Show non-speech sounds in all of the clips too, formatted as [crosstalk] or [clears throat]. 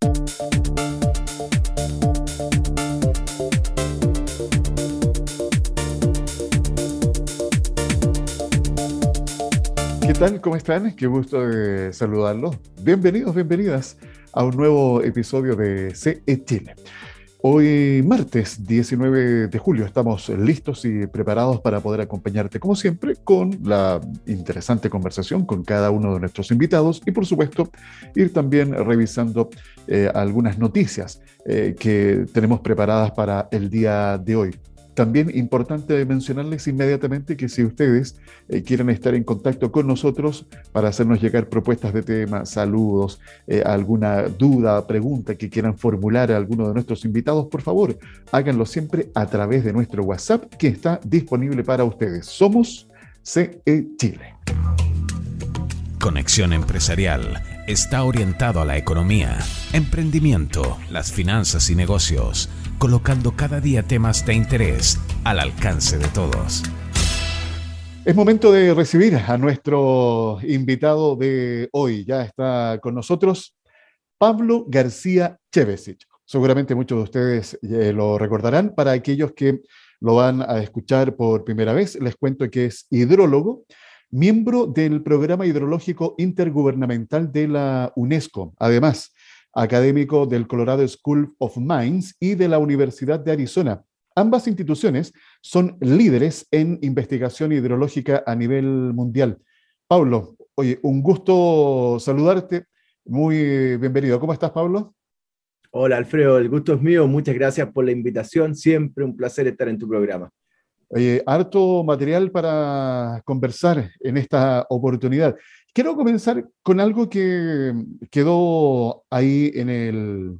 ¿Qué tal? ¿Cómo están? Qué gusto de saludarlos. Bienvenidos, bienvenidas a un nuevo episodio de CE Chile. Hoy martes 19 de julio estamos listos y preparados para poder acompañarte como siempre con la interesante conversación con cada uno de nuestros invitados y por supuesto ir también revisando eh, algunas noticias eh, que tenemos preparadas para el día de hoy. También importante mencionarles inmediatamente que si ustedes eh, quieren estar en contacto con nosotros para hacernos llegar propuestas de tema, saludos, eh, alguna duda, pregunta que quieran formular a alguno de nuestros invitados, por favor, háganlo siempre a través de nuestro WhatsApp que está disponible para ustedes. Somos CE Chile. Conexión Empresarial está orientado a la economía, emprendimiento, las finanzas y negocios colocando cada día temas de interés al alcance de todos. Es momento de recibir a nuestro invitado de hoy. Ya está con nosotros Pablo García Chevesic. Seguramente muchos de ustedes eh, lo recordarán. Para aquellos que lo van a escuchar por primera vez, les cuento que es hidrólogo, miembro del Programa Hidrológico Intergubernamental de la UNESCO. Además, académico del Colorado School of Mines y de la Universidad de Arizona. Ambas instituciones son líderes en investigación hidrológica a nivel mundial. Pablo, oye, un gusto saludarte. Muy bienvenido. ¿Cómo estás, Pablo? Hola, Alfredo. El gusto es mío. Muchas gracias por la invitación. Siempre un placer estar en tu programa. Oye, harto material para conversar en esta oportunidad. Quiero comenzar con algo que quedó ahí en, el,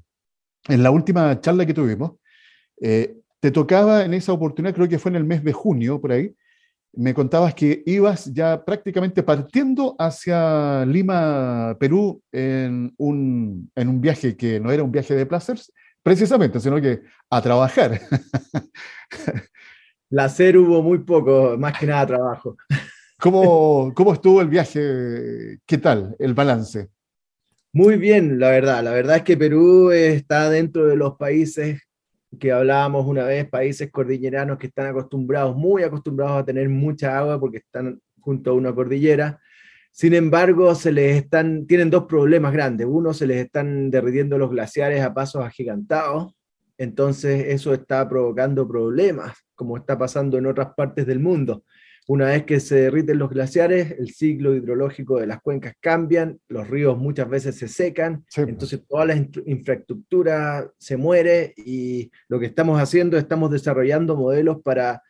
en la última charla que tuvimos. Eh, te tocaba en esa oportunidad, creo que fue en el mes de junio, por ahí, me contabas que ibas ya prácticamente partiendo hacia Lima, Perú, en un, en un viaje que no era un viaje de placer, precisamente, sino que a trabajar. [laughs] Placer hubo muy poco, más que nada trabajo. [laughs] ¿Cómo, ¿Cómo estuvo el viaje? ¿Qué tal el balance? Muy bien, la verdad. La verdad es que Perú está dentro de los países que hablábamos una vez, países cordilleranos que están acostumbrados, muy acostumbrados a tener mucha agua porque están junto a una cordillera. Sin embargo, se les están, tienen dos problemas grandes. Uno, se les están derritiendo los glaciares a pasos agigantados. Entonces, eso está provocando problemas, como está pasando en otras partes del mundo. Una vez que se derriten los glaciares, el ciclo hidrológico de las cuencas cambian, los ríos muchas veces se secan, entonces toda la infraestructura se muere y lo que estamos haciendo, estamos desarrollando modelos para,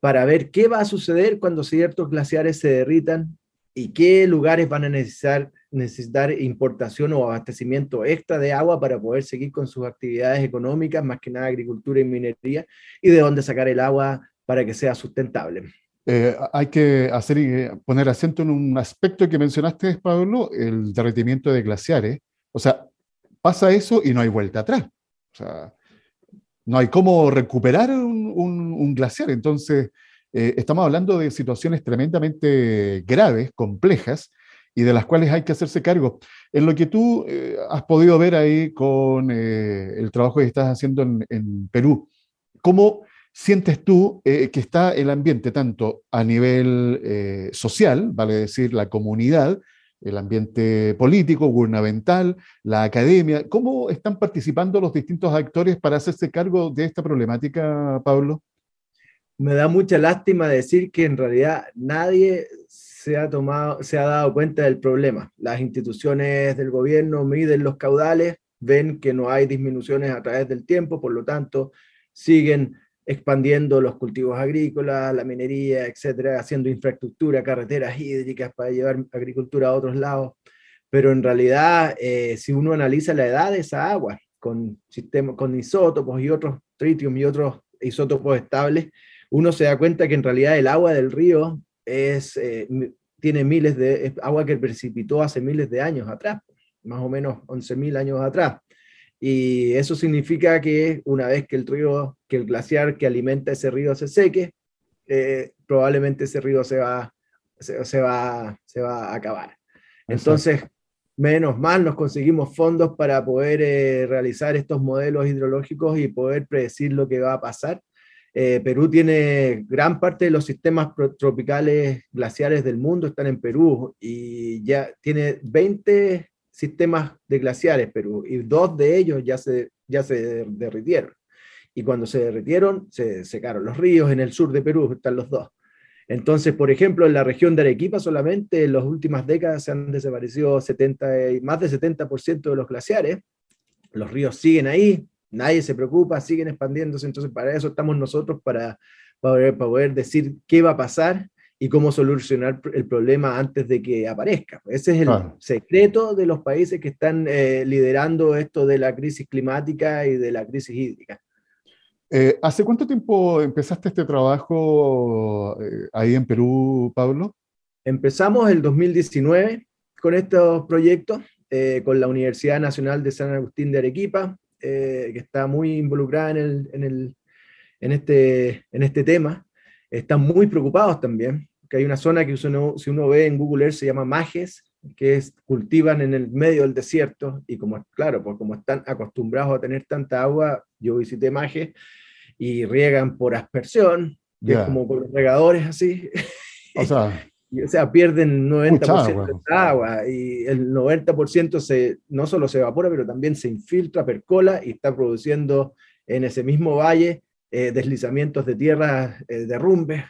para ver qué va a suceder cuando ciertos glaciares se derritan y qué lugares van a necesitar, necesitar importación o abastecimiento extra de agua para poder seguir con sus actividades económicas, más que nada agricultura y minería, y de dónde sacar el agua para que sea sustentable. Eh, hay que hacer y poner acento en un aspecto que mencionaste, Pablo, el derretimiento de glaciares. O sea, pasa eso y no hay vuelta atrás. O sea, no hay cómo recuperar un, glaciar. Entonces, eh, estamos hablando de situaciones tremendamente graves, complejas, y de las cuales hay que hacerse cargo. En lo que tú eh, has podido ver ahí con el trabajo que estás haciendo en, en Perú, ¿cómo sientes tú eh, que está el ambiente tanto a nivel eh, social, vale decir, la comunidad, el ambiente político, gubernamental, la academia? ¿Cómo están participando los distintos actores para hacerse cargo de esta problemática, Pablo? Me da mucha lástima decir que en realidad nadie se ha, tomado, se ha dado cuenta del problema. Las instituciones del gobierno miden los caudales, ven que no hay disminuciones a través del tiempo, por lo tanto, siguen expandiendo los cultivos agrícolas, la minería, etcétera, haciendo infraestructura, carreteras hídricas para llevar agricultura a otros lados. Pero en realidad, eh, si uno analiza la edad de esa agua con, sistemas, con isótopos y otros tritium y otros isótopos estables, uno se da cuenta que en realidad el agua del río es, eh, tiene miles de, agua que precipitó hace miles de años atrás, más o menos 11.000 años atrás. Y eso significa que una vez que el río, que el glaciar que alimenta ese río se seque, eh, probablemente ese río se va, se, va, se va a acabar. Entonces, Menos mal nos conseguimos fondos para poder eh, realizar estos modelos hidrológicos y poder predecir lo que va a pasar. Eh, Perú tiene gran parte de los sistemas tropicales glaciares del mundo están en Perú y ya tiene 20 sistemas de glaciares Perú y dos de ellos ya se, ya se derritieron. Y cuando se derritieron, se secaron los ríos. En el sur de Perú están los dos. Entonces, por ejemplo, en la región de Arequipa solamente en las últimas décadas se han desaparecido 70, más de 70% de los glaciares. Los ríos siguen ahí, nadie se preocupa, siguen expandiéndose. Entonces, para eso estamos nosotros, para, para, poder decir qué va a pasar y cómo solucionar el problema antes de que aparezca. Ese es el secreto de los países que están eh, liderando esto de la crisis climática y de la crisis hídrica. Eh, ¿Hace cuánto tiempo empezaste este trabajo eh, ahí en Perú, Pablo? Empezamos el 2019 con estos proyectos, eh, con la Universidad Nacional de San Agustín de Arequipa, que está muy involucrada en, el, en, el, en, este, en este tema. Están muy preocupados también, que hay una zona que uno, si uno ve en Google Earth se llama Majes, que es, cultivan en el medio del desierto, y como, claro, pues como están acostumbrados a tener tanta agua, yo visité Majes, y riegan por aspersión, que es como con los regadores así. O sea, [laughs] y, o sea pierden 90% de agua y el 90% se, no solo se evapora, pero también se infiltra, percola y está produciendo en ese mismo valle eh, deslizamientos de tierra, eh, derrumbes,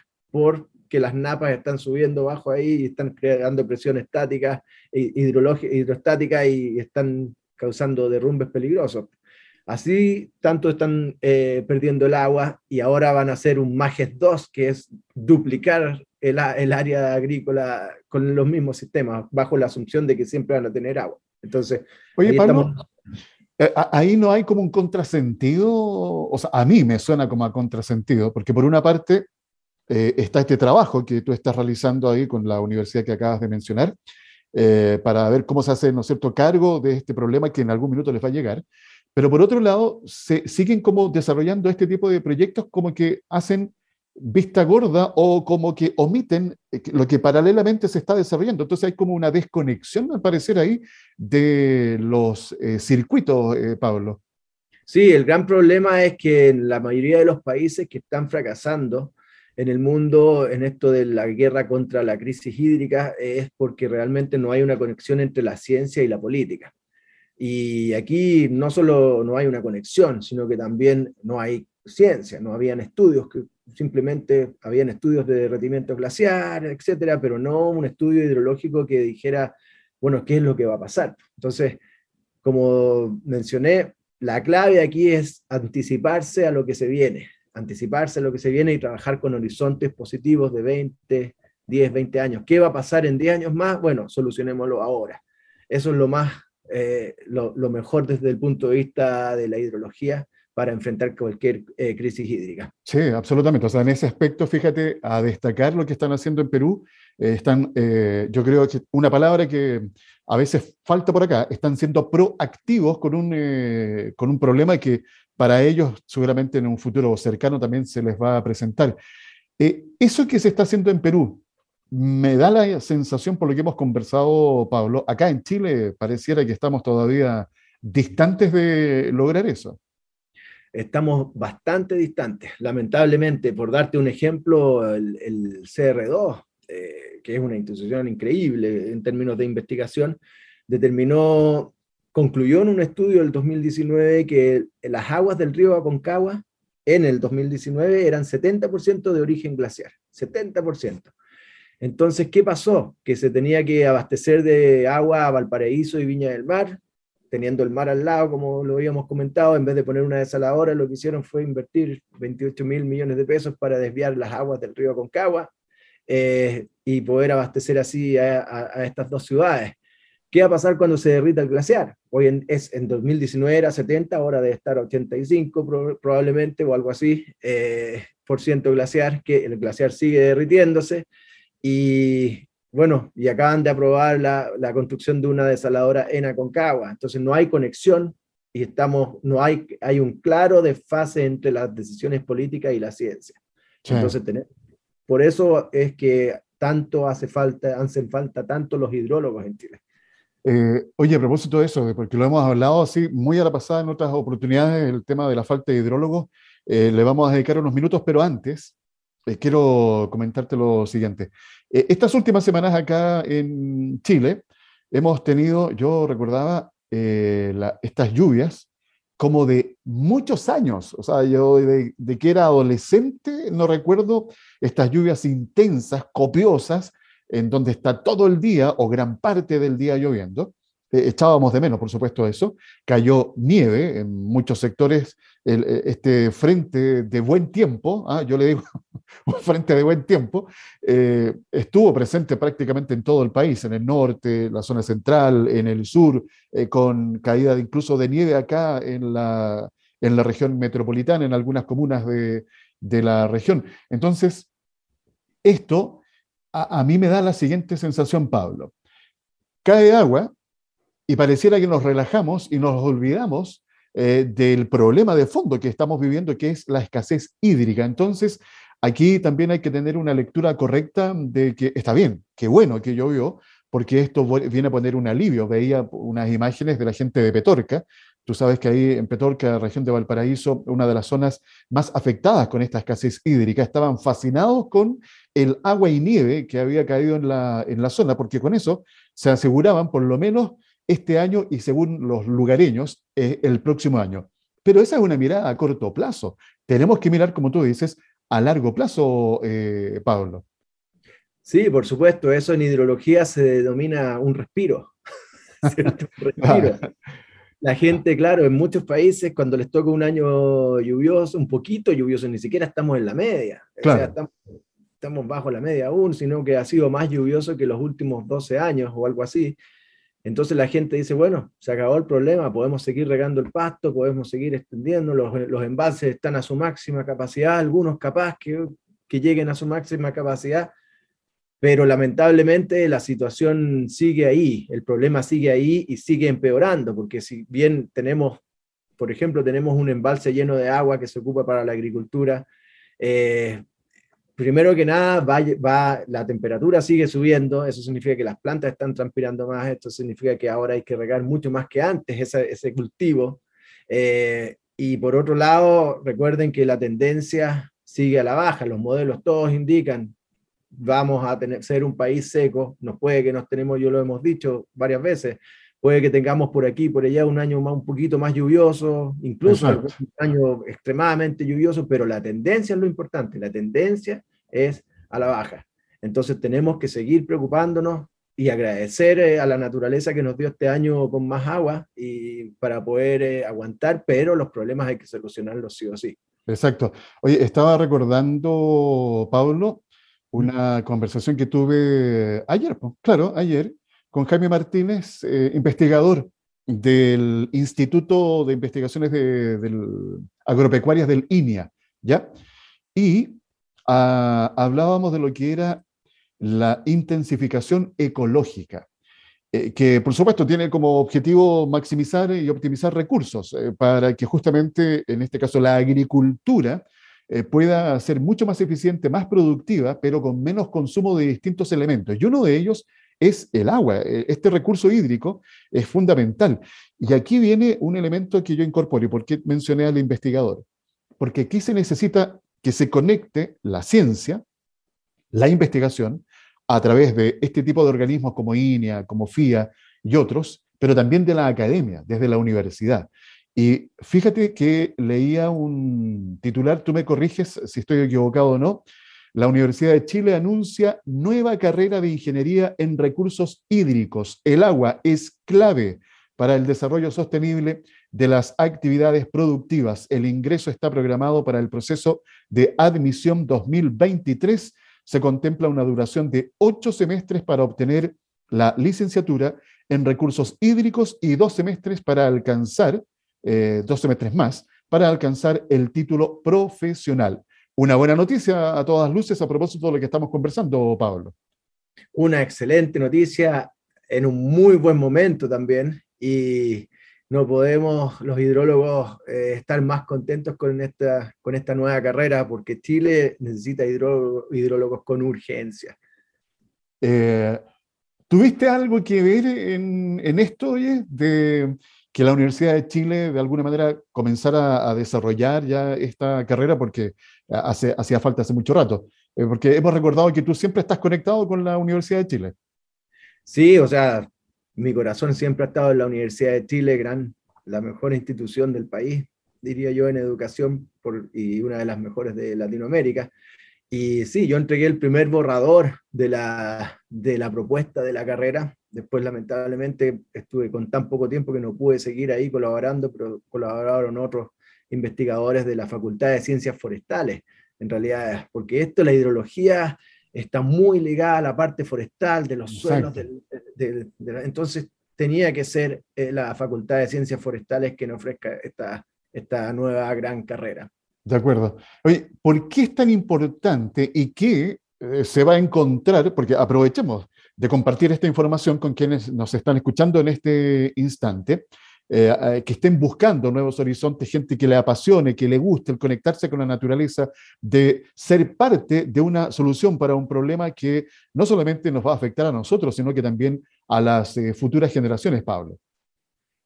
porque las napas están subiendo bajo ahí y están creando presión estática, hidrostática y están causando derrumbes peligrosos. Así tanto están eh, perdiendo el agua y ahora van a hacer un MAGES 2, que es duplicar el, el, área agrícola con los mismos sistemas, bajo la asunción de que siempre van a tener agua. Entonces, Oye, ahí, Pablo, eh, ahí no hay como un contrasentido, o sea, a mí me suena como a contrasentido, porque por una parte eh, está este trabajo que tú estás realizando ahí con la universidad que acabas de mencionar, para ver cómo se hace, ¿no es cierto?, cargo de este problema que en algún minuto les va a llegar. Pero por otro lado, se siguen como desarrollando este tipo de proyectos como que hacen vista gorda o como que omiten eh, lo que paralelamente se está desarrollando. Entonces hay como una desconexión, al parecer, ahí de los eh, circuitos, eh, Pablo. Sí, el gran problema es que en la mayoría de los países que están fracasando en el mundo en esto de la guerra contra la crisis hídrica es porque realmente no hay una conexión entre la ciencia y la política. Y aquí no solo no hay una conexión, sino que también no hay ciencia, no habían estudios, que simplemente habían estudios de derretimiento glaciar, etcétera, pero no un estudio hidrológico que dijera, bueno, qué es lo que va a pasar. Entonces, como mencioné, la clave aquí es anticiparse a lo que se viene, anticiparse a lo que se viene y trabajar con horizontes positivos de 20, 10, 20 años. ¿Qué va a pasar en 10 años más? Bueno, solucionémoslo ahora. Eso es lo más eh, lo, mejor desde el punto de vista de la hidrología para enfrentar cualquier eh, crisis hídrica. Sí, absolutamente. O sea, en ese aspecto, fíjate, a destacar lo que están haciendo en Perú, eh, están, yo creo que una palabra que a veces falta por acá, están siendo proactivos con un, con un problema que para ellos seguramente en un futuro cercano también se les va a presentar. eso que se está haciendo en Perú, me da la sensación, por lo que hemos conversado, Pablo, acá en Chile pareciera que estamos todavía distantes de lograr eso. Estamos bastante distantes, lamentablemente. Por darte un ejemplo, el, CR2, eh, que es una institución increíble en términos de investigación, determinó, concluyó en un estudio del 2019 que las aguas del río Aconcagua en el 2019 eran 70% de origen glaciar, 70%. Entonces, ¿qué pasó? Que se tenía que abastecer de agua a Valparaíso y Viña del Mar, teniendo el mar al lado, como lo habíamos comentado, en vez de poner una desaladora, lo que hicieron fue invertir 28 mil millones de pesos para desviar las aguas del río Concagua eh, y poder abastecer así a, estas dos ciudades. ¿Qué va a pasar cuando se derrita el glaciar? Hoy en, es, en 2019 era 70, ahora debe estar 85 probablemente o algo así, eh, por ciento glaciar, que el glaciar sigue derritiéndose y bueno, y acaban de aprobar la, la, construcción de una desaladora en Aconcagua. Entonces no hay conexión y estamos, no hay, hay un claro desfase entre las decisiones políticas y la ciencia. Entonces, por eso es que tanto hace falta, hacen falta tanto los hidrólogos en Chile. Eh, oye, a propósito de eso, porque lo hemos hablado así muy a la pasada en otras oportunidades, el tema de la falta de hidrólogos, eh, le vamos a dedicar unos minutos, pero antes eh, quiero comentarte lo siguiente. Estas últimas semanas acá en Chile hemos tenido, yo recordaba, estas lluvias como de muchos años, o sea, yo de, de que era adolescente no recuerdo estas lluvias intensas, copiosas, en donde está todo el día o gran parte del día lloviendo. Eh, echábamos de menos, por supuesto, eso. Cayó nieve en muchos sectores, eh, este frente de buen tiempo, ¿ah? yo le digo [laughs] un frente de buen tiempo, eh, estuvo presente prácticamente en todo el país, en el norte, la zona central, en el sur, con caída incluso de nieve acá en la, en la región metropolitana, en algunas comunas de, de la región. Entonces, esto a, mí me da la siguiente sensación, Pablo. Cae agua y pareciera que nos relajamos y nos olvidamos eh, del problema de fondo que estamos viviendo, que es la escasez hídrica. Entonces, aquí también hay que tener una lectura correcta de que está bien, qué bueno que llovió, porque esto viene a poner un alivio. Veía unas imágenes de la gente de Petorca, Tú sabes que ahí en Petorca, región de Valparaíso, una de las zonas más afectadas con esta escasez hídrica, estaban fascinados con el agua y nieve que había caído en la, en la zona, porque con eso se aseguraban por lo menos este año y según los lugareños, eh, el próximo año. Pero esa es una mirada a corto plazo. Tenemos que mirar, como tú dices, a largo plazo, eh, Pablo. Sí, por supuesto, eso en hidrología se denomina un respiro. [laughs] ¿cierto? Un respiro [laughs] la gente, claro, en muchos países cuando les toca un año lluvioso, un poquito lluvioso, ni siquiera estamos en la media. estamos, bajo la media aún, sino que ha sido más lluvioso que los últimos 12 años o algo así. Entonces la gente dice, bueno, se acabó el problema, podemos seguir regando el pasto, podemos seguir extendiendo, los, los embalses están a su máxima capacidad, algunos capaz que, que lleguen a su máxima capacidad, pero lamentablemente la situación sigue ahí, el problema sigue ahí y sigue empeorando, porque si bien tenemos, por ejemplo, tenemos un embalse lleno de agua que se ocupa para la agricultura, eh, primero que nada, va, va, la temperatura sigue subiendo, eso significa que las plantas están transpirando más, esto significa que ahora hay que regar mucho más que antes ese, ese cultivo. Eh, y por otro lado, recuerden que la tendencia sigue a la baja, los modelos todos indican vamos a tener, ser un país seco, nos puede que nos tenemos, yo lo hemos dicho varias veces, puede que tengamos por aquí, por allá un año más, un poquito más lluvioso, incluso un año extremadamente lluvioso, pero la tendencia es lo importante, la tendencia es a la baja. Entonces tenemos que seguir preocupándonos y agradecer eh, a la naturaleza que nos dio este año con más agua y para poder eh, aguantar, pero los problemas hay que solucionarlos sí o sí. Exacto. Oye, estaba recordando, Pablo, una conversación que tuve ayer, claro, ayer, con Jaime Martínez, eh, investigador del Instituto de Investigaciones Agropecuarias del INIA, ¿ya? Y ah, hablábamos de lo que era la intensificación ecológica, eh, que por supuesto tiene como objetivo maximizar y optimizar recursos eh, para que justamente, en este caso, la agricultura eh, pueda ser mucho más eficiente, más productiva, pero con menos consumo de distintos elementos. Y uno de ellos es el agua. E, este recurso hídrico es fundamental. Y aquí viene un elemento que yo incorporo, y por qué mencioné al investigador. Porque aquí se necesita que se conecte la ciencia, la investigación, a través de este tipo de organismos como INEA, como FIA y otros, pero también de la academia, desde la universidad. Y fíjate que leía un titular, tú me corriges si estoy equivocado o no, la Universidad de Chile anuncia nueva carrera de ingeniería en recursos hídricos. El agua es clave para el desarrollo sostenible de las actividades productivas. El ingreso está programado para el proceso de admisión 2023. Se contempla una duración de ocho semestres para obtener la licenciatura en recursos hídricos y dos semestres para alcanzar eh, dos semestres más para alcanzar el título profesional. Una buena noticia a todas luces a propósito de lo que estamos conversando, Pablo. Una excelente noticia en un muy buen momento también y no podemos los hidrólogos eh, estar más contentos con esta, con esta nueva carrera porque Chile necesita hidrólogos, con urgencia. Eh, ¿Tuviste algo que ver en, en esto, oye, de que la Universidad de Chile de alguna manera comenzara a desarrollar ya esta carrera porque hace, hacía falta hace mucho rato? Eh, porque hemos recordado que tú siempre estás conectado con la Universidad de Chile. Sí, o sea, mi corazón siempre ha estado en la Universidad de Chile, gran, la mejor institución del país, diría yo, en educación y una de las mejores de Latinoamérica. Y sí, yo entregué el primer borrador de la, de la propuesta de la carrera. Después, lamentablemente, estuve con tan poco tiempo que no pude seguir ahí colaborando, pero colaboraron otros investigadores de la Facultad de Ciencias Forestales. En realidad, porque esto, la hidrología, está muy ligada a la parte forestal, de los suelos. entonces, tenía que ser eh, la Facultad de Ciencias Forestales que nos ofrezca esta, esta nueva gran carrera. De acuerdo. Oye, ¿por qué es tan importante y qué eh, se va a encontrar? Porque aprovechemos de compartir esta información con quienes nos están escuchando en este instante, eh, eh, que estén buscando nuevos horizontes, gente que le apasione, que le guste el conectarse con la naturaleza, de ser parte de una solución para un problema que no solamente nos va a afectar a nosotros, sino que también a las futuras generaciones, Pablo.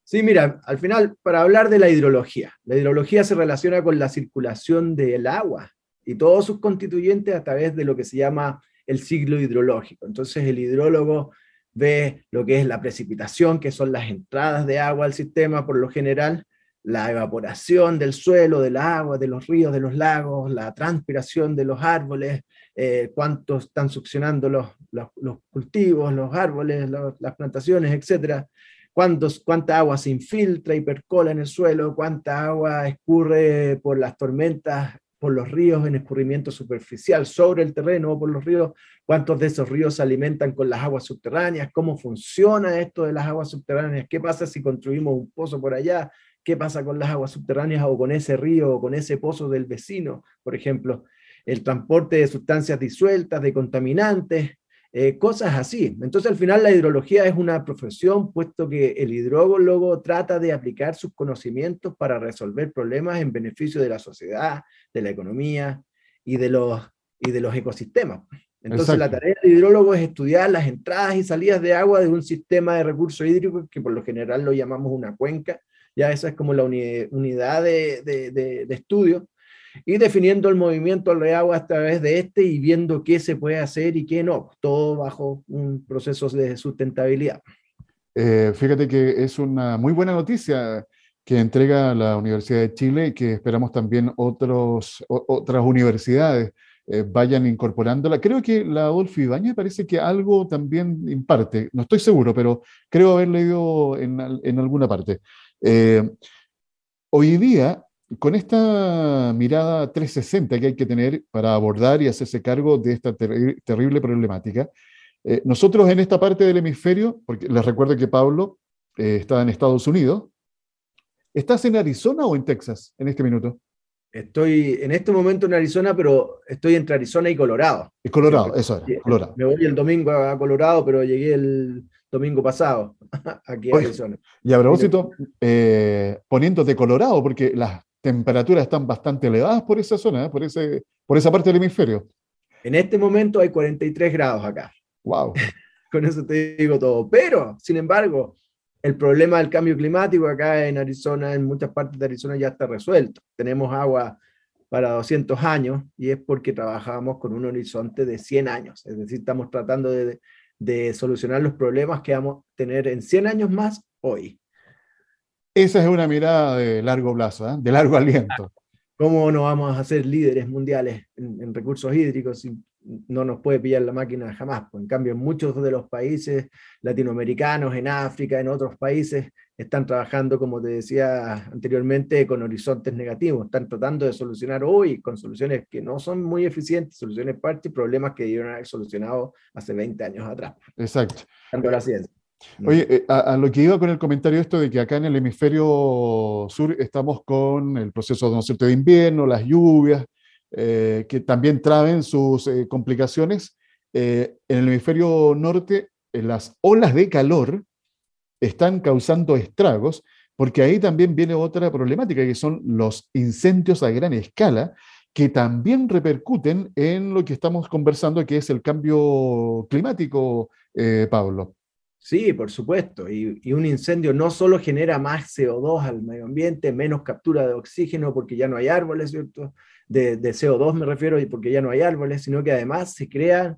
Sí, mira, al final, para hablar de la hidrología, la hidrología se relaciona con la circulación del agua y todos sus constituyentes a través de lo que se llama el ciclo hidrológico. Entonces, el hidrólogo ve lo que es la precipitación, que son las entradas de agua al sistema por lo general, la evaporación del suelo, del agua, de los ríos, de los lagos, la transpiración de los árboles, eh, cuánto están succionando los, los, cultivos, los árboles, las plantaciones, etcétera. Cuánta agua se infiltra y percola en el suelo, cuánta agua escurre por las tormentas, por los ríos en escurrimiento superficial sobre el terreno o por los ríos, cuántos de esos ríos se alimentan con las aguas subterráneas, cómo funciona esto de las aguas subterráneas, qué pasa si construimos un pozo por allá, qué pasa con las aguas subterráneas o con ese río o con ese pozo del vecino, por ejemplo, el transporte de sustancias disueltas, de contaminantes, eh, cosas así. Entonces, al final, la hidrología es una profesión, puesto que el hidrólogo trata de aplicar sus conocimientos para resolver problemas en beneficio de la sociedad, de la economía y de los, y de los ecosistemas. Entonces, la tarea del hidrólogo es estudiar las entradas y salidas de agua de un sistema de recursos hídricos que por lo general lo llamamos una cuenca. Ya esa es como la unidad de, de, de, de estudio y definiendo el movimiento del agua a través de este y viendo qué se puede hacer y qué no, todo bajo un proceso de sustentabilidad. Eh, fíjate que es una muy buena noticia que entrega la Universidad de Chile y que esperamos también otros, otras universidades eh, vayan incorporándola. Creo que la Adolfo Ibañez parece que algo también imparte, no estoy seguro, pero creo haber leído en, en alguna parte. Eh, hoy día con esta mirada 360 que hay que tener para abordar y hacerse cargo de esta terrible problemática, eh, nosotros en esta parte del hemisferio, porque les recuerdo que Pablo eh, está en Estados Unidos, ¿estás en Arizona o en Texas en este minuto? Estoy en este momento en Arizona, pero estoy entre Arizona y Colorado. Es Colorado, eso era, Colorado. Me voy el domingo a Colorado, pero llegué el domingo pasado [laughs] aquí a Arizona. Y a propósito, eh, poniéndote Colorado, porque las temperaturas están bastante elevadas por esa zona, ¿eh? por, ese, por esa parte del hemisferio. En este momento hay 43 grados acá. Wow. [laughs] Con eso te digo todo. Pero, sin embargo, el problema del cambio climático acá en Arizona, en muchas partes de Arizona ya está resuelto. Tenemos agua para 200 años y es porque trabajamos con un horizonte de 100 años. Es decir, estamos tratando de, de solucionar los problemas que vamos a tener en 100 años más hoy. Esa es una mirada de largo plazo, ¿eh? de largo aliento. [laughs] ¿Cómo no vamos a ser líderes mundiales en, recursos hídricos si no nos puede pillar la máquina jamás? Pues, en cambio, en muchos de los países latinoamericanos, en África, en otros países, están trabajando, como te decía anteriormente, con horizontes negativos. Están tratando de solucionar hoy con soluciones que no son muy eficientes, soluciones parches, problemas que debieron haber solucionado hace 20 años atrás. Exacto. la ciencia. Oye, eh, a, lo que iba con el comentario esto de que acá en el hemisferio sur estamos con el proceso de, de invierno, las lluvias, eh, que también traen sus eh, complicaciones. en el hemisferio norte, las olas de calor están causando estragos, porque ahí también viene otra problemática, que son los incendios a gran escala, que también repercuten en lo que estamos conversando, que es el cambio climático, Pablo. Sí, por supuesto. Y, un incendio no solo genera más CO2 al medio ambiente, menos captura de oxígeno porque ya no hay árboles, ¿cierto? De, de CO2 me refiero, y porque ya no hay árboles, sino que además se crean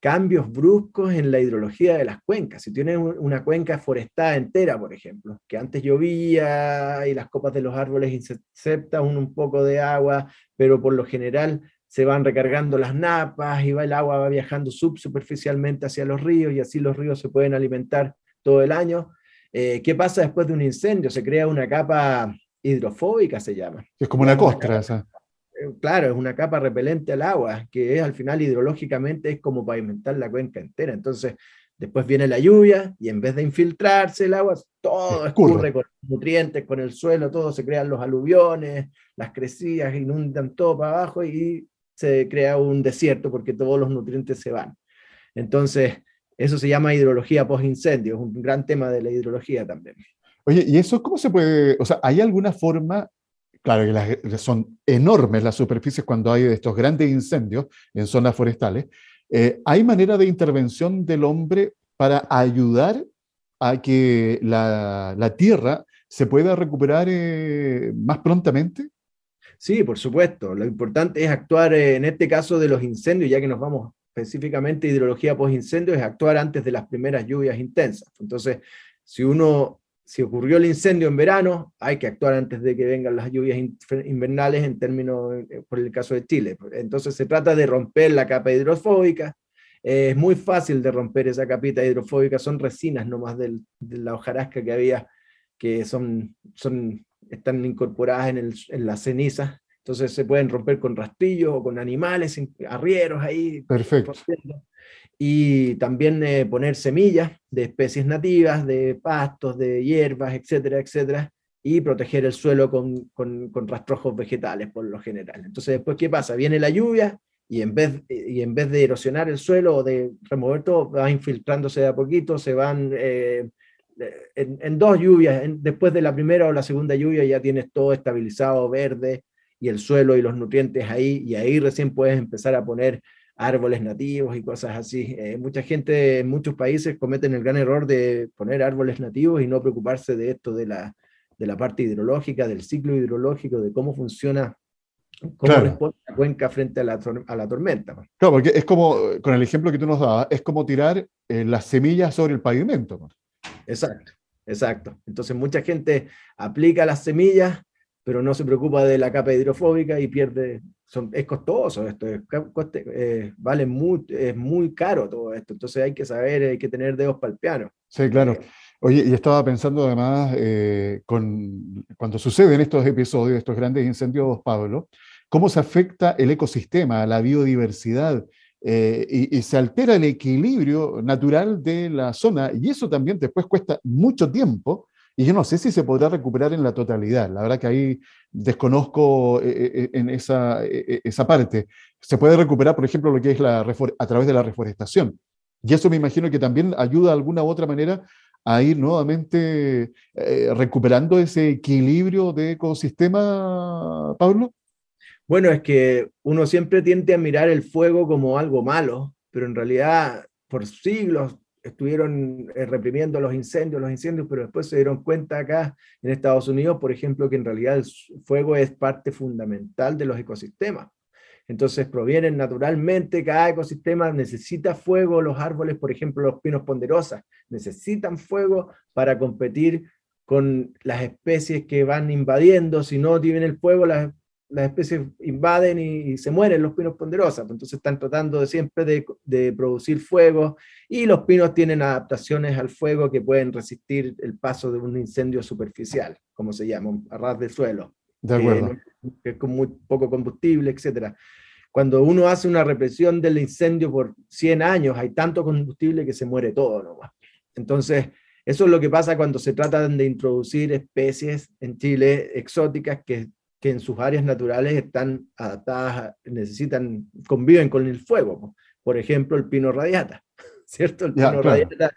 cambios bruscos en la hidrología de las cuencas. Si tienes una cuenca forestada entera, por ejemplo, que antes llovía y las copas de los árboles interceptan un, poco de agua, pero por lo general se van recargando las napas y va, el agua va viajando subsuperficialmente hacia los ríos y así los ríos se pueden alimentar todo el año. Eh, ¿Qué pasa después de un incendio? Se crea una capa hidrofóbica, se llama. Es como una costra esa. Eh, claro, es una capa repelente al agua, que es al final hidrológicamente es como pavimentar la cuenca entera. Entonces, después viene la lluvia y en vez de infiltrarse el agua, todo escurre con nutrientes, con el suelo, todo se crean los aluviones, las crecidas inundan todo para abajo y se crea un desierto porque todos los nutrientes se van. Entonces, eso se llama hidrología post-incendio, es un gran tema de la hidrología también. Oye, ¿y eso cómo se puede, o sea, hay alguna forma Claro que son enormes las superficies cuando hay estos grandes incendios en zonas forestales. Eh, ¿Hay manera de intervención del hombre para ayudar a que la, tierra se pueda recuperar eh, más prontamente? Sí, por supuesto. Lo importante es actuar eh, en este caso de los incendios, ya que nos vamos específicamente a hidrología post-incendio, es actuar antes de las primeras lluvias intensas. Entonces, si uno si ocurrió el incendio en verano, hay que actuar antes de que vengan las lluvias invernales en términos, eh, por el caso de Chile. Entonces se trata de romper la capa hidrofóbica. Eh, es muy fácil de romper esa capita hidrofóbica, son resinas nomás de la hojarasca que había, que son, son, están incorporadas en, el, en las cenizas. Entonces se pueden romper con rastrillos o con animales, arrieros ahí. Perfecto y también eh, poner semillas de especies nativas, de pastos, de hierbas, etcétera, etcétera, y proteger el suelo con, con, rastrojos vegetales por lo general. Entonces, después, ¿qué pasa? Viene la lluvia y en vez, y en vez de erosionar el suelo o de remover todo, va infiltrándose de a poquito, se van... Eh, en, dos lluvias, después de la primera o la segunda lluvia ya tienes todo estabilizado, verde, y el suelo y los nutrientes ahí, y ahí recién puedes empezar a poner árboles nativos y cosas así. Eh, mucha gente en muchos países cometen el gran error de poner árboles nativos y no preocuparse de esto, de la, de la parte hidrológica, del ciclo hidrológico, de cómo funciona, cómo responde la cuenca frente a la, a la tormenta. Claro, porque es como, con el ejemplo que tú nos dabas, es como tirar eh, las semillas sobre el pavimento. Exacto, exacto. Entonces mucha gente aplica las semillas pero no se preocupa de la capa hidrofóbica y pierde, son, es costoso esto, es, eh, vale muy, es muy caro todo esto, entonces hay que saber, hay que tener dedos para el piano. Sí, claro. Eh, Oye, y estaba pensando además, eh, con, cuando suceden estos episodios, estos grandes incendios, Pablo, cómo se afecta el ecosistema, la biodiversidad, y, y, se altera el equilibrio natural de la zona, y eso también después cuesta mucho tiempo y yo no sé si se podrá recuperar en la totalidad. La verdad que ahí desconozco eh, eh, en esa, eh, esa parte. Se puede recuperar, por ejemplo, lo que es la a través de la reforestación. Y eso me imagino que también ayuda de alguna u otra manera a ir nuevamente recuperando ese equilibrio de ecosistema, Pablo. Bueno, es que uno siempre tiende a mirar el fuego como algo malo, pero en realidad por siglos estuvieron eh, reprimiendo los incendios, los incendios, pero después se dieron cuenta acá en Estados Unidos, por ejemplo, que en realidad el fuego es parte fundamental de los ecosistemas. Entonces provienen naturalmente, cada ecosistema necesita fuego, los árboles, por ejemplo, los pinos ponderosas, necesitan fuego para competir con las especies que van invadiendo, si no tienen el fuego, las las especies invaden y, se mueren los pinos ponderosas, entonces están tratando de siempre de, producir fuego y los pinos tienen adaptaciones al fuego que pueden resistir el paso de un incendio superficial, como se llama, a ras de suelo, de acuerdo. que es con muy poco combustible, etc. Cuando uno hace una represión del incendio por 100 años, hay tanto combustible que se muere todo nomás. Entonces, eso es lo que pasa cuando se tratan de introducir especies en Chile exóticas que que en sus áreas naturales están adaptadas, necesitan, conviven con el fuego. Por ejemplo, el pino radiata, [laughs] ¿cierto? El pino radiata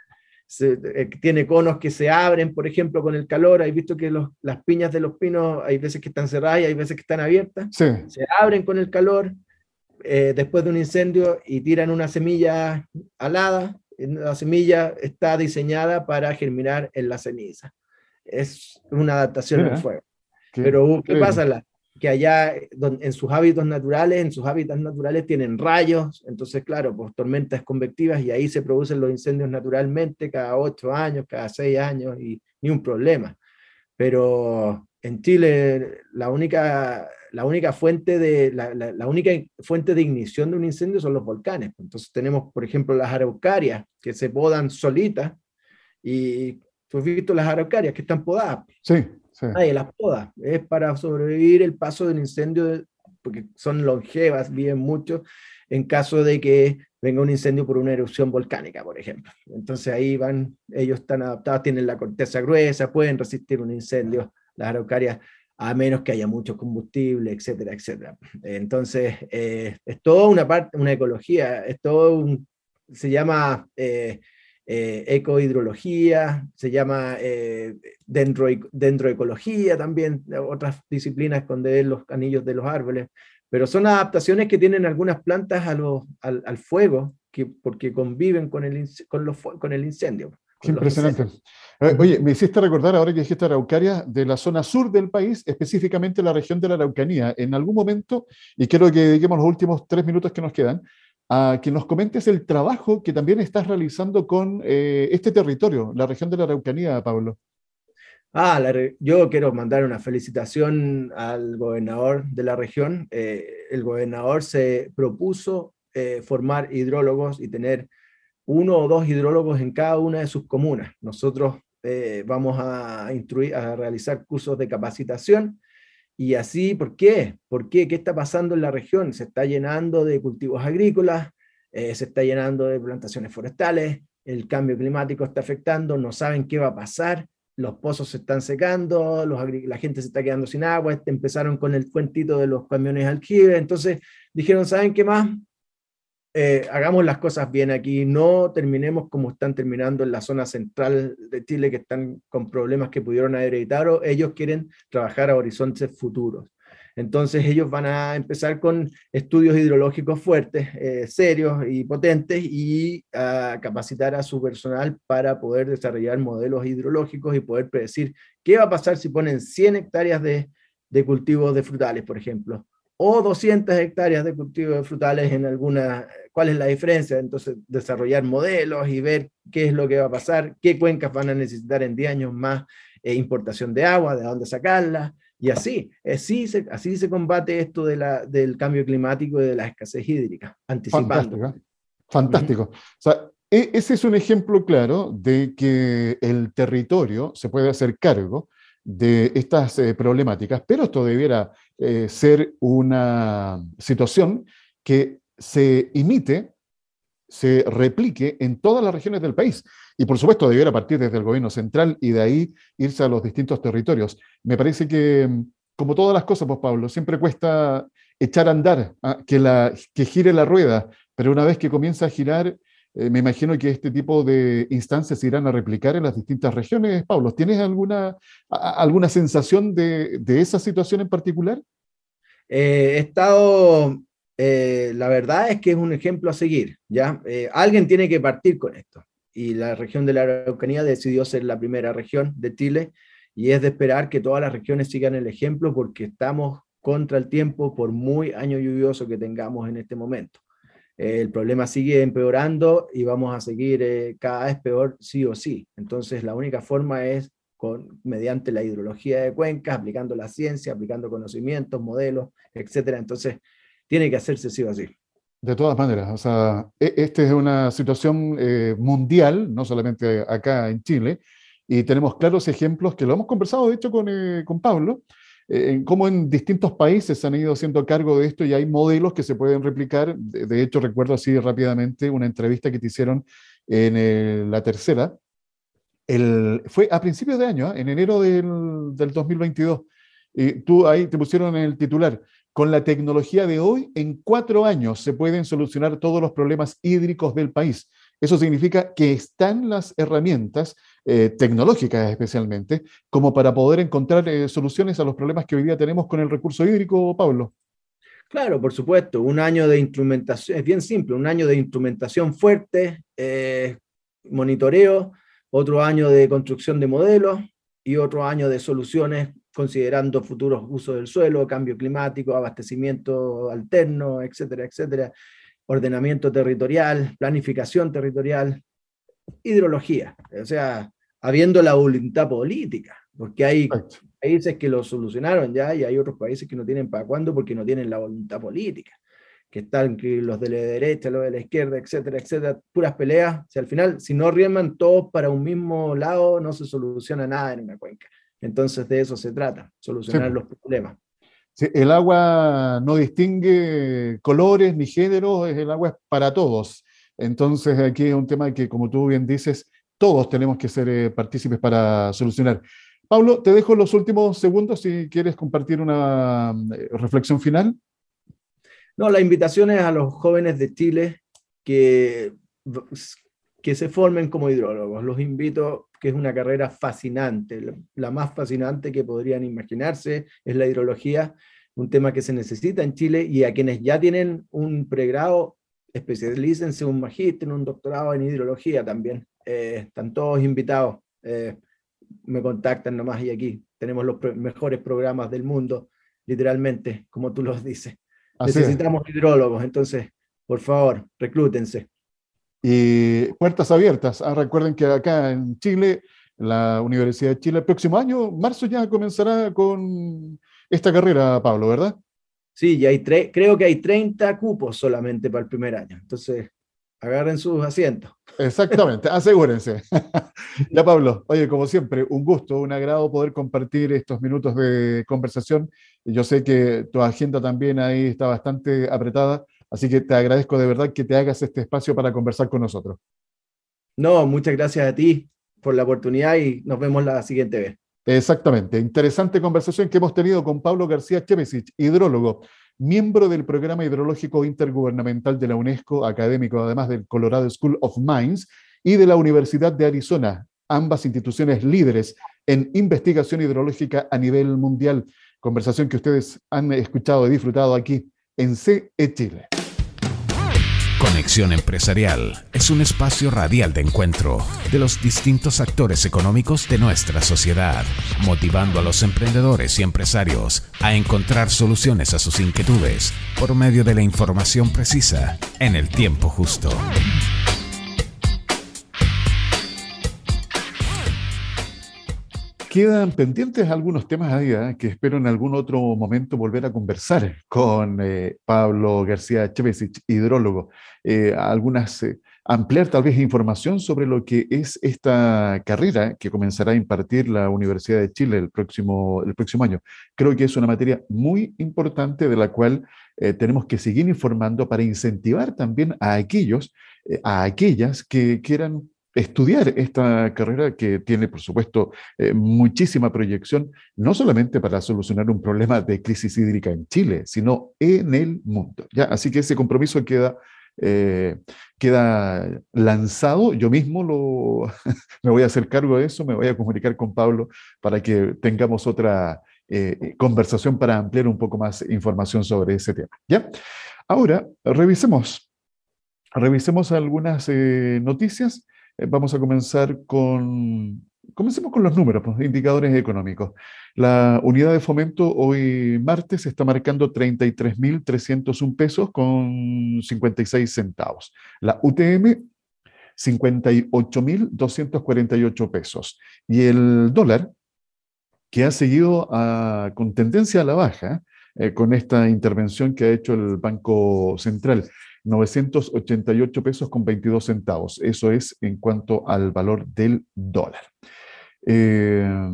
eh, tiene conos que se abren, por ejemplo, con el calor. Hay visto que los, las piñas de los pinos hay veces que están cerradas y hay veces que están abiertas. Se abren con el calor eh, después de un incendio y tiran una semilla alada la semilla está diseñada para germinar en la ceniza. Es una adaptación al fuego. Pero, ¿qué pasa? que allá en sus hábitos naturales, en sus hábitats naturales tienen rayos, entonces claro, pues tormentas convectivas y ahí se producen los incendios naturalmente cada ocho años, cada seis años y ni un problema. Pero en Chile la única, la única, fuente, de, la, la, única fuente de ignición de un incendio son los volcanes. Entonces tenemos, por ejemplo, las araucarias que se podan solitas y tú has visto las araucarias que están podadas. Sí. Nadie las poda. Es para sobrevivir el paso del incendio, porque son longevas, viven mucho, en caso de que venga un incendio por una erupción volcánica, por ejemplo. Entonces ahí van, ellos están adaptados, tienen la corteza gruesa, pueden resistir un incendio, las araucarias, a menos que haya mucho combustible, etcétera, etcétera. Entonces, eh, es toda una parte, una ecología, es todo un, se llama eh, eh, ecohidrología, se llama eh, dendro, dendroecología también, otras disciplinas con los anillos de los árboles, pero son adaptaciones que tienen algunas plantas a al, fuego, que, porque conviven con el, con los, con el incendio. Qué impresionante. Eh, oye, me hiciste recordar ahora que dijiste Araucaria de la zona sur del país, específicamente la región de la Araucanía. En algún momento, y quiero que dediquemos los últimos tres minutos que nos quedan, a que nos comentes el trabajo que también estás realizando con eh, este territorio, la región de la Araucanía, Pablo. Ah, yo quiero mandar una felicitación al gobernador de la región. Eh, el gobernador se propuso eh, formar hidrólogos y tener uno o dos hidrólogos en cada una de sus comunas. Nosotros vamos a, instruir, a realizar cursos de capacitación y así, ¿por qué? ¿Por qué? ¿Qué está pasando en la región? Se está llenando de cultivos agrícolas, eh, se está llenando de plantaciones forestales, el cambio climático está afectando, no saben qué va a pasar, los pozos se están secando, la gente se está quedando sin agua, empezaron con el cuentito de los camiones aljibe, entonces dijeron, ¿saben qué más? Eh, hagamos las cosas bien aquí, no terminemos como están terminando en la zona central de Chile, que están con problemas que pudieron haber evitado, ellos quieren trabajar a horizontes futuros. Entonces ellos van a empezar con estudios hidrológicos fuertes, eh, serios y potentes y a capacitar a su personal para poder desarrollar modelos hidrológicos y poder predecir qué va a pasar si ponen 100 hectáreas de, de cultivos de frutales, por ejemplo, o 200 hectáreas de cultivo de frutales en alguna, cuál es la diferencia, entonces desarrollar modelos y ver qué es lo que va a pasar, qué cuencas van a necesitar en 10 años más eh, importación de agua, de dónde sacarla, y así, así se, así se combate esto de la, del cambio climático y de la escasez hídrica, anticipando. Fantástico. Fantástico. O sea, e, ese es un ejemplo claro de que el territorio se puede hacer cargo de estas eh, problemáticas, pero esto debiera eh, ser una situación que se imite, se replique en todas las regiones del país. Y por supuesto debiera partir desde el gobierno central y de ahí irse a los distintos territorios. Me parece que, como todas las cosas, pues Pablo, siempre cuesta echar a andar, ¿ah? que, gire la rueda, pero una vez que comienza a girar, eh, me imagino que este tipo de instancias se irán a replicar en las distintas regiones. Pablo, ¿tienes alguna, alguna sensación de, esa situación en particular? Eh, he estado, eh, la verdad es que es un ejemplo a seguir, ¿ya? alguien tiene que partir con esto y la región de la Araucanía decidió ser la primera región de Chile y es de esperar que todas las regiones sigan el ejemplo porque estamos contra el tiempo por muy año lluvioso que tengamos en este momento el problema sigue empeorando y vamos a seguir eh, cada vez peor sí o sí. Entonces la única forma es con, mediante la hidrología de cuencas, aplicando la ciencia, aplicando conocimientos, modelos, etcétera. Entonces tiene que hacerse sí o sí. De todas maneras, o sea, e, esta es una situación eh, mundial, no solamente acá en Chile, y tenemos claros ejemplos que lo hemos conversado, de hecho, con, eh, con Pablo, eh, cómo en distintos países se han ido haciendo cargo de esto y hay modelos que se pueden replicar. De, hecho, recuerdo así rápidamente una entrevista que te hicieron en la tercera. Fue a principios de año, ¿eh? en enero del, del 2022. Y tú ahí te pusieron el titular, con la tecnología de hoy, en cuatro años se pueden solucionar todos los problemas hídricos del país. Eso significa que están las herramientas eh, tecnológicas especialmente, como para poder encontrar eh, soluciones a los problemas que hoy día tenemos con el recurso hídrico, Pablo. Claro, por supuesto, un año de instrumentación, es bien simple, un año de instrumentación fuerte, eh, monitoreo, otro año de construcción de modelos y otro año de soluciones considerando futuros usos del suelo, cambio climático, abastecimiento alterno, etcétera, etcétera, ordenamiento territorial, planificación territorial, hidrología, o sea, habiendo la voluntad política, porque hay países que lo solucionaron ya y hay otros países que no tienen para cuándo porque no tienen la voluntad política que están los de la derecha, los de la izquierda, etcétera, etcétera, puras peleas. Si al final, si no rieman todos para un mismo lado, no se soluciona nada en una cuenca. Entonces de eso se trata, solucionar los problemas. el agua no distingue colores ni géneros, el agua es para todos. Entonces aquí es un tema que, como tú bien dices, todos tenemos que ser eh, partícipes para solucionar. Pablo, te dejo los últimos segundos si quieres compartir una eh, reflexión final. No, la invitación es a los jóvenes de Chile que, que se formen como hidrólogos. Los invito, que es una carrera fascinante, la más fascinante que podrían imaginarse es la hidrología, un tema que se necesita en Chile y a quienes ya tienen un pregrado, especialícense un magíster, un doctorado en hidrología también. Eh, están todos invitados. Eh, me contactan nomás y aquí tenemos los mejores programas del mundo, literalmente, como tú los dices. Necesitamos hidrólogos, entonces, por favor, reclútense. Y puertas abiertas. Ah, recuerden que acá en Chile, la Universidad de Chile, el próximo año, marzo ya comenzará con esta carrera, Pablo, ¿verdad? Sí, ya hay creo que hay 30 cupos solamente para el primer año. Entonces, agarren sus asientos. Exactamente, asegúrense. [laughs] ya Pablo, oye, como siempre, un gusto, un agrado poder compartir estos minutos de conversación. Yo sé que tu agenda también ahí está bastante apretada, así que te agradezco de verdad que te hagas este espacio para conversar con nosotros. No, muchas gracias a ti por la oportunidad y nos vemos la siguiente vez. Exactamente, interesante conversación que hemos tenido con Pablo García Chevesic, hidrólogo miembro del Programa Hidrológico Intergubernamental de la UNESCO, académico además del Colorado School of Mines y de la Universidad de Arizona, ambas instituciones líderes en investigación hidrológica a nivel mundial. Conversación que ustedes han escuchado y disfrutado aquí en CE Chile. Conexión Empresarial es un espacio radial de encuentro de los distintos actores económicos de nuestra sociedad, motivando a los emprendedores y empresarios a encontrar soluciones a sus inquietudes por medio de la información precisa en el tiempo justo. Quedan pendientes algunos temas ahí ¿eh? que espero en algún otro momento volver a conversar con eh, Pablo García Chevesic, hidrólogo. Eh, algunas, ampliar tal vez información sobre lo que es esta carrera que comenzará a impartir la Universidad de Chile el próximo, el próximo año. Creo que es una materia muy importante de la cual tenemos que seguir informando para incentivar también a aquellos, a aquellas que quieran estudiar esta carrera que tiene, por supuesto, eh, muchísima proyección, no solamente para solucionar un problema de crisis hídrica en Chile, sino en el mundo. ¿ya? Así que ese compromiso queda, eh, queda lanzado. Yo mismo lo, [laughs] me voy a hacer cargo de eso, me voy a comunicar con Pablo para que tengamos otra eh, conversación para ampliar un poco más información sobre ese tema. ¿ya? Ahora, revisemos, revisemos algunas noticias. Eh, vamos a comenzar con, comencemos con los números, pues, indicadores económicos. La unidad de fomento hoy martes está marcando 33.301 pesos con 56 centavos. La UTM, 58.248 pesos. Y el dólar, que ha seguido ah, con tendencia a la baja, eh, con esta intervención que ha hecho el Banco Central. 988 pesos con 22 centavos. Eso es en cuanto al valor del dólar. Eh,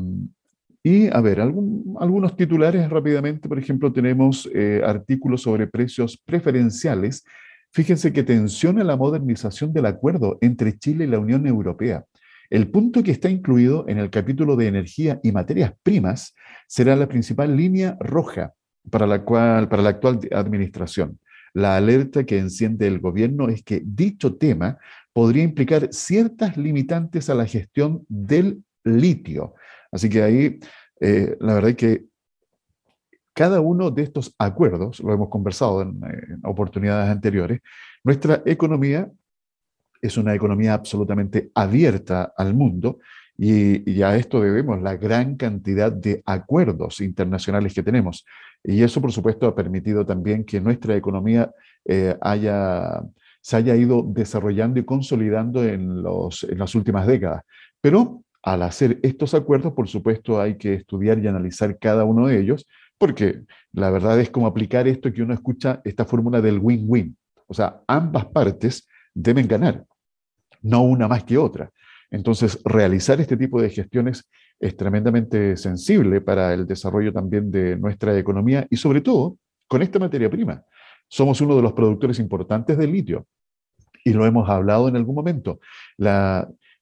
y a ver, algunos titulares rápidamente. Por ejemplo, tenemos eh, artículos sobre precios preferenciales. Fíjense que tensiona la modernización del acuerdo entre Chile y la Unión Europea. El punto que está incluido en el capítulo de energía y materias primas será la principal línea roja para la, cual, para la actual administración. La alerta que enciende el gobierno es que dicho tema podría implicar ciertas limitantes a la gestión del litio. Así que ahí, eh, la verdad es que cada uno de estos acuerdos, lo hemos conversado en, oportunidades anteriores, nuestra economía es una economía absolutamente abierta al mundo y, a esto debemos la gran cantidad de acuerdos internacionales que tenemos. Y eso, por supuesto, ha permitido también que nuestra economía eh, haya, se haya ido desarrollando y consolidando en, los, en las últimas décadas. Pero al hacer estos acuerdos, por supuesto, hay que estudiar y analizar cada uno de ellos, porque la verdad es como aplicar esto que uno escucha, esta fórmula del win-win. O sea, ambas partes deben ganar, no una más que otra. Entonces, realizar este tipo de gestiones es tremendamente sensible para el desarrollo también de nuestra economía y sobre todo con esta materia prima. Somos uno de los productores importantes del litio y lo hemos hablado en algún momento.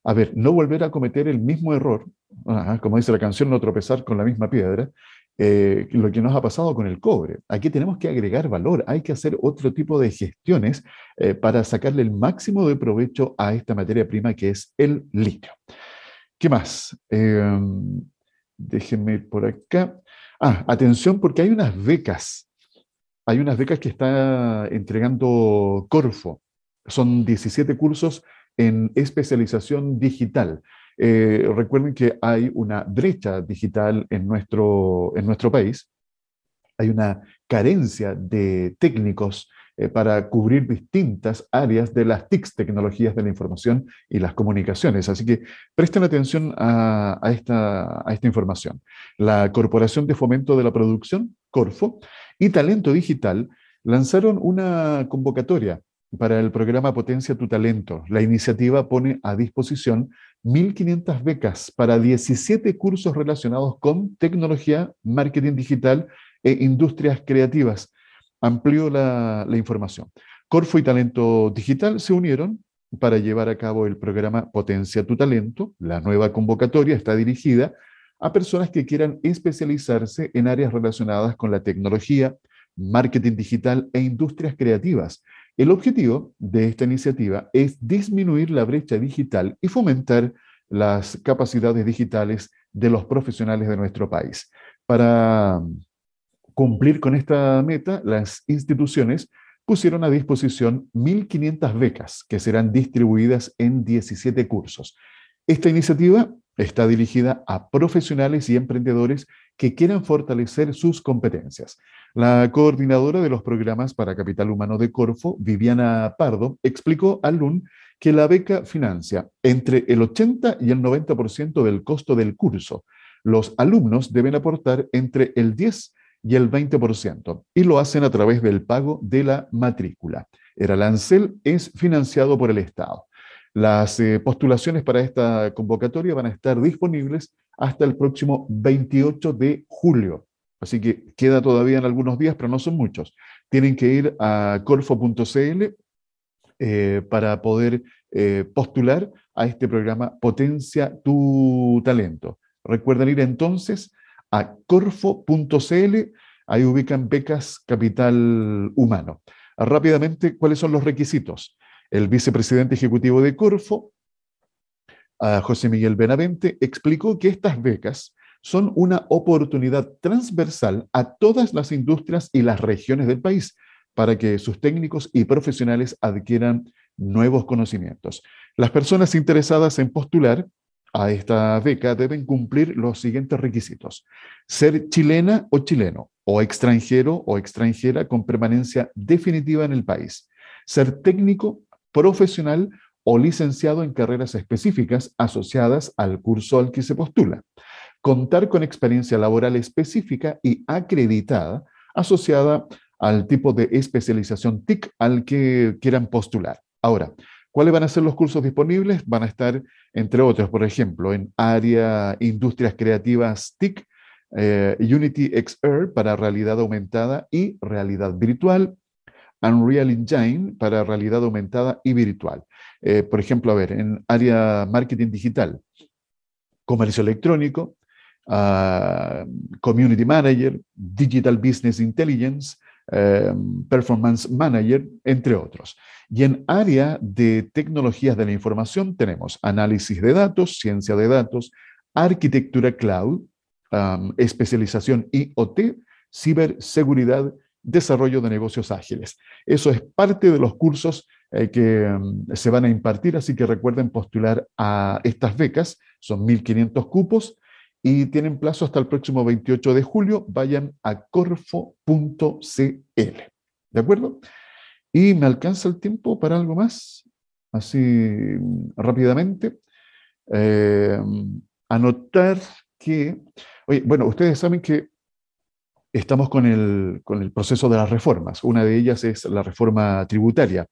A ver, no volver a cometer el mismo error, como dice la canción, no tropezar con la misma piedra, eh, lo que nos ha pasado con el cobre. Aquí tenemos que agregar valor, hay que hacer otro tipo de gestiones eh, para sacarle el máximo de provecho a esta materia prima que es el litio. ¿Qué más? Em, déjenme ir por acá. Ah, atención porque hay unas becas. Hay unas becas que está entregando Corfo. Son 17 cursos en especialización digital. Eh, recuerden que hay una brecha digital en nuestro, en nuestro país, hay una carencia de técnicos eh, para cubrir distintas áreas de las TICs, tecnologías de la información y las comunicaciones. Así que presten atención a, esta, a esta información. La Corporación de Fomento de la Producción, Corfo, y Talento Digital lanzaron una convocatoria para el programa Potencia tu Talento. La iniciativa pone a disposición 1.500 becas para 17 cursos relacionados con tecnología, marketing digital e industrias creativas. Amplió la, la información. Corfo y Talento Digital se unieron para llevar a cabo el programa Potencia tu Talento. La nueva convocatoria está dirigida a personas que quieran especializarse en áreas relacionadas con la tecnología, marketing digital e industrias creativas el objetivo de esta iniciativa es disminuir la brecha digital y fomentar las capacidades digitales de los profesionales de nuestro país. Para cumplir con esta meta, las instituciones pusieron a disposición 1.500 becas que serán distribuidas en 17 cursos. Esta iniciativa está dirigida a profesionales y emprendedores que quieran fortalecer sus competencias. La coordinadora de los programas para capital humano de Corfo, Viviana Pardo, explicó al LUN que la beca financia entre el 80 y el 90% del costo del curso. Los alumnos deben aportar entre el 10 y el 20% y lo hacen a través del pago de la matrícula. El arancel es financiado por el Estado. Las eh, postulaciones para esta convocatoria van a estar disponibles hasta el próximo 28 de julio. Así que queda todavía en algunos días, pero no son muchos. Tienen que ir a corfo.cl eh, para poder eh, postular a este programa Potencia tu talento. Recuerden ir entonces a corfo.cl, ahí ubican becas capital humano. Rápidamente, ¿cuáles son los requisitos? El vicepresidente ejecutivo de Corfo, José Miguel Benavente, explicó que estas becas son una oportunidad transversal a todas las industrias y las regiones del país para que sus técnicos y profesionales adquieran nuevos conocimientos. Las personas interesadas en postular a esta beca deben cumplir los siguientes requisitos. Ser chilena o chileno, o extranjero o extranjera con permanencia definitiva en el país. Ser técnico, profesional o licenciado en carreras específicas asociadas al curso al que se postula contar con experiencia laboral específica y acreditada asociada al tipo de especialización TIC al que quieran postular. Ahora, ¿cuáles van a ser los cursos disponibles? Van a estar, entre otros, por ejemplo, en área Industrias Creativas TIC, eh, Unity XR para realidad aumentada y realidad virtual, Unreal Engine para realidad aumentada y virtual. Eh, por ejemplo, a ver, en área marketing digital, comercio electrónico, Community Manager, Digital Business Intelligence, em, Performance Manager, entre otros. Y en área de tecnologías de la información tenemos análisis de datos, ciencia de datos, arquitectura cloud, especialización IoT, ciberseguridad desarrollo de negocios ágiles. Eso es parte de los cursos eh, que se van a impartir, así que recuerden postular a estas becas, son 1.500 cupos y tienen plazo hasta el próximo 28 de julio. Vayan a corfo.cl. ¿De acuerdo? Y me alcanza el tiempo para algo más, así rápidamente. Eh, anotar que, oye, bueno, ustedes saben que estamos con el, con el proceso de las reformas. Una de ellas es la reforma tributaria.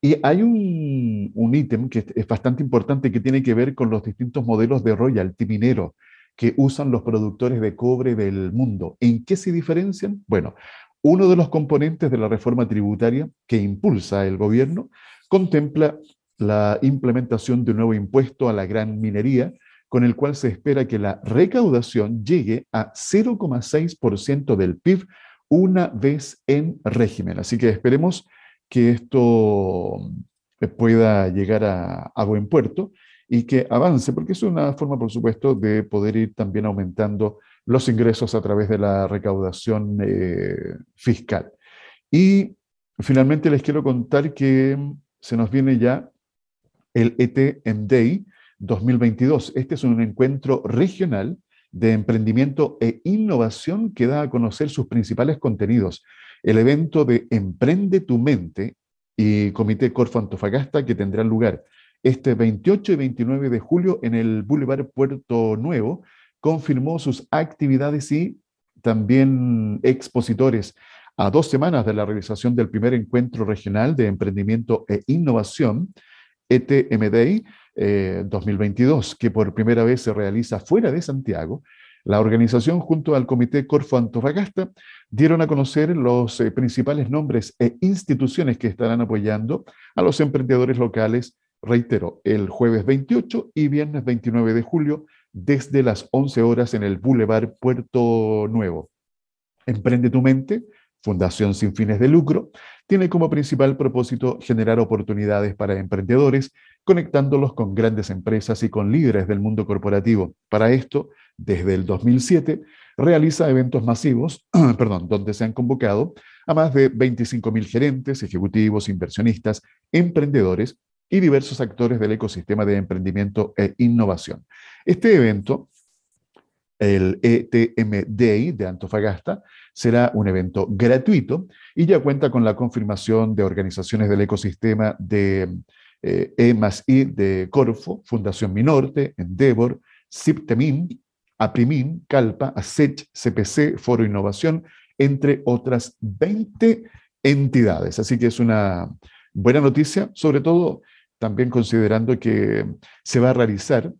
Y hay un, un ítem que es bastante importante que tiene que ver con los distintos modelos de royalty minero que usan los productores de cobre del mundo. ¿En qué se diferencian? Bueno, uno de los componentes de la reforma tributaria que impulsa el gobierno contempla la implementación de un nuevo impuesto a la gran minería, con el cual se espera que la recaudación llegue a 0,6% del PIB una vez en régimen. Así que esperemos que esto eh, pueda llegar a, buen puerto y que avance, porque es una forma, por supuesto, de poder ir también aumentando los ingresos a través de la recaudación eh, fiscal. Y finalmente les quiero contar que se nos viene ya el ETM Day 2022. Este es un encuentro regional de emprendimiento e innovación que da a conocer sus principales contenidos el evento de Emprende tu Mente y Comité Corfo Antofagasta que tendrá lugar este 28 y 29 de julio en el Boulevard Puerto Nuevo, confirmó sus actividades y también expositores. A dos semanas de la realización del primer encuentro regional de emprendimiento e innovación, ETMDI 2022, eh, que por primera vez se realiza fuera de Santiago la organización junto al Comité Corfo Antofagasta dieron a conocer los eh, principales nombres e instituciones que estarán apoyando a los emprendedores locales, reitero, el jueves 28 y viernes 29 de julio desde las 11 horas en el Boulevard Puerto Nuevo. Emprende tu mente, Fundación sin fines de lucro, tiene como principal propósito generar oportunidades para emprendedores, conectándolos con grandes empresas y con líderes del mundo corporativo. Para esto, desde el 2007, realiza eventos masivos, [clears throat] perdón, donde se han convocado a más de 25.000 gerentes, ejecutivos, inversionistas, emprendedores y diversos actores del ecosistema de emprendimiento e innovación. Este evento, el ETM Day de Antofagasta, será un evento gratuito y ya cuenta con la confirmación de organizaciones del ecosistema de eh, E de Corfo, Fundación Minorte, Endeavor, CIPTEMIN, APRIMIN, CALPA, ASECH, CPC, Foro Innovación, entre otras 20 entidades. Así que es una buena noticia, sobre todo también considerando que se va a realizar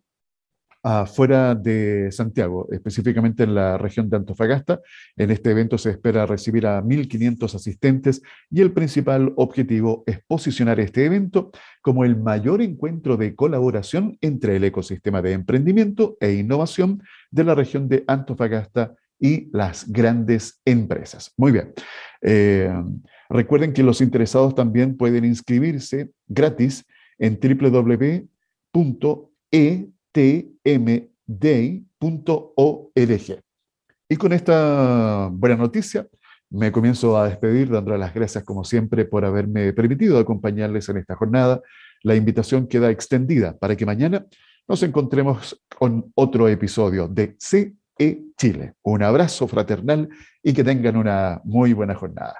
afuera de Santiago, específicamente en la región de Antofagasta. En este evento se espera recibir a 1.500 asistentes y el principal objetivo es posicionar este evento como el mayor encuentro de colaboración entre el ecosistema de emprendimiento e innovación de la región de Antofagasta y las grandes empresas. Muy bien. Eh, recuerden que los interesados también pueden inscribirse gratis en www.e tmday.org. Y con esta buena noticia, me comienzo a despedir dándole las gracias como siempre por haberme permitido acompañarles en esta jornada. La invitación queda extendida para que mañana nos encontremos con otro episodio de CE Chile. Un abrazo fraternal y que tengan una muy buena jornada.